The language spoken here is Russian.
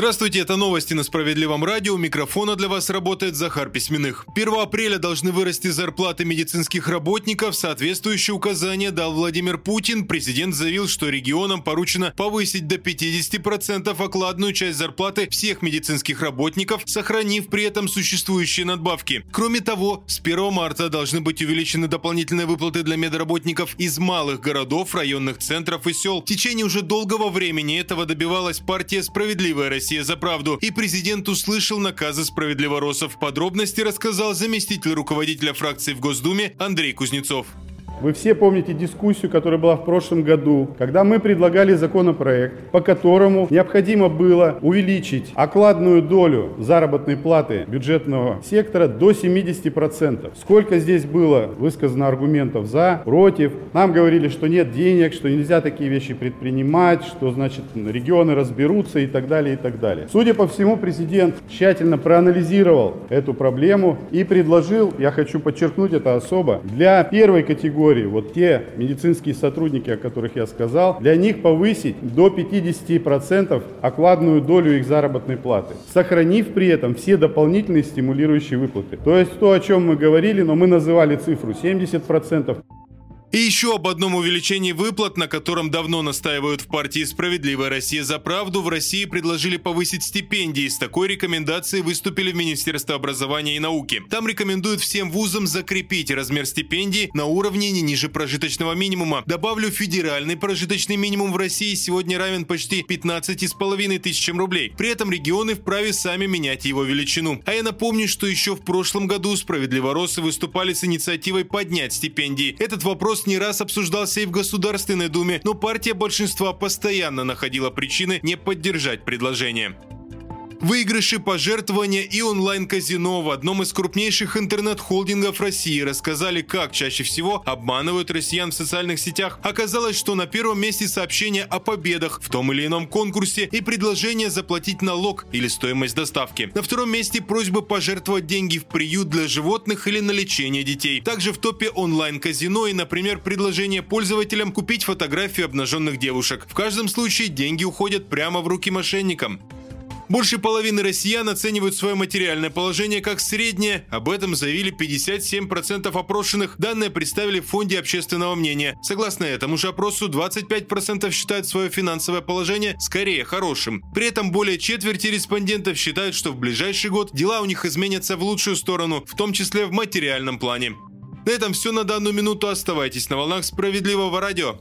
Здравствуйте, это новости на Справедливом радио. У микрофона для вас работает Захар Письменных. 1 апреля должны вырасти зарплаты медицинских работников. Соответствующее указание дал Владимир Путин. Президент заявил, что регионам поручено повысить до 50% окладную часть зарплаты всех медицинских работников, сохранив при этом существующие надбавки. Кроме того, с 1 марта должны быть увеличены дополнительные выплаты для медработников из малых городов, районных центров и сел. В течение уже долгого времени этого добивалась партия «Справедливая Россия» Россия за правду, и президент услышал наказы справедливоросов. Подробности рассказал заместитель руководителя фракции в Госдуме Андрей Кузнецов. Вы все помните дискуссию, которая была в прошлом году, когда мы предлагали законопроект, по которому необходимо было увеличить окладную долю заработной платы бюджетного сектора до 70%. Сколько здесь было высказано аргументов за, против. Нам говорили, что нет денег, что нельзя такие вещи предпринимать, что значит регионы разберутся и так далее, и так далее. Судя по всему, президент тщательно проанализировал эту проблему и предложил, я хочу подчеркнуть это особо, для первой категории категории, вот те медицинские сотрудники, о которых я сказал, для них повысить до 50% окладную долю их заработной платы, сохранив при этом все дополнительные стимулирующие выплаты. То есть то, о чем мы говорили, но мы называли цифру 70%. И еще об одном увеличении выплат, на котором давно настаивают в партии «Справедливая Россия за правду», в России предложили повысить стипендии. С такой рекомендацией выступили в Министерство образования и науки. Там рекомендуют всем вузам закрепить размер стипендий на уровне не ниже прожиточного минимума. Добавлю, федеральный прожиточный минимум в России сегодня равен почти 15,5 тысячам рублей. При этом регионы вправе сами менять его величину. А я напомню, что еще в прошлом году справедливоросы выступали с инициативой поднять стипендии. Этот вопрос Вопрос не раз обсуждался и в Государственной Думе, но партия большинства постоянно находила причины не поддержать предложение. Выигрыши, пожертвования и онлайн-казино в одном из крупнейших интернет-холдингов России рассказали, как чаще всего обманывают россиян в социальных сетях. Оказалось, что на первом месте сообщения о победах в том или ином конкурсе и предложение заплатить налог или стоимость доставки. На втором месте просьбы пожертвовать деньги в приют для животных или на лечение детей. Также в топе онлайн-казино и, например, предложение пользователям купить фотографию обнаженных девушек. В каждом случае деньги уходят прямо в руки мошенникам. Больше половины россиян оценивают свое материальное положение как среднее. Об этом заявили 57% опрошенных. Данные представили в Фонде общественного мнения. Согласно этому же опросу, 25% считают свое финансовое положение скорее хорошим. При этом более четверти респондентов считают, что в ближайший год дела у них изменятся в лучшую сторону, в том числе в материальном плане. На этом все на данную минуту. Оставайтесь на волнах справедливого радио.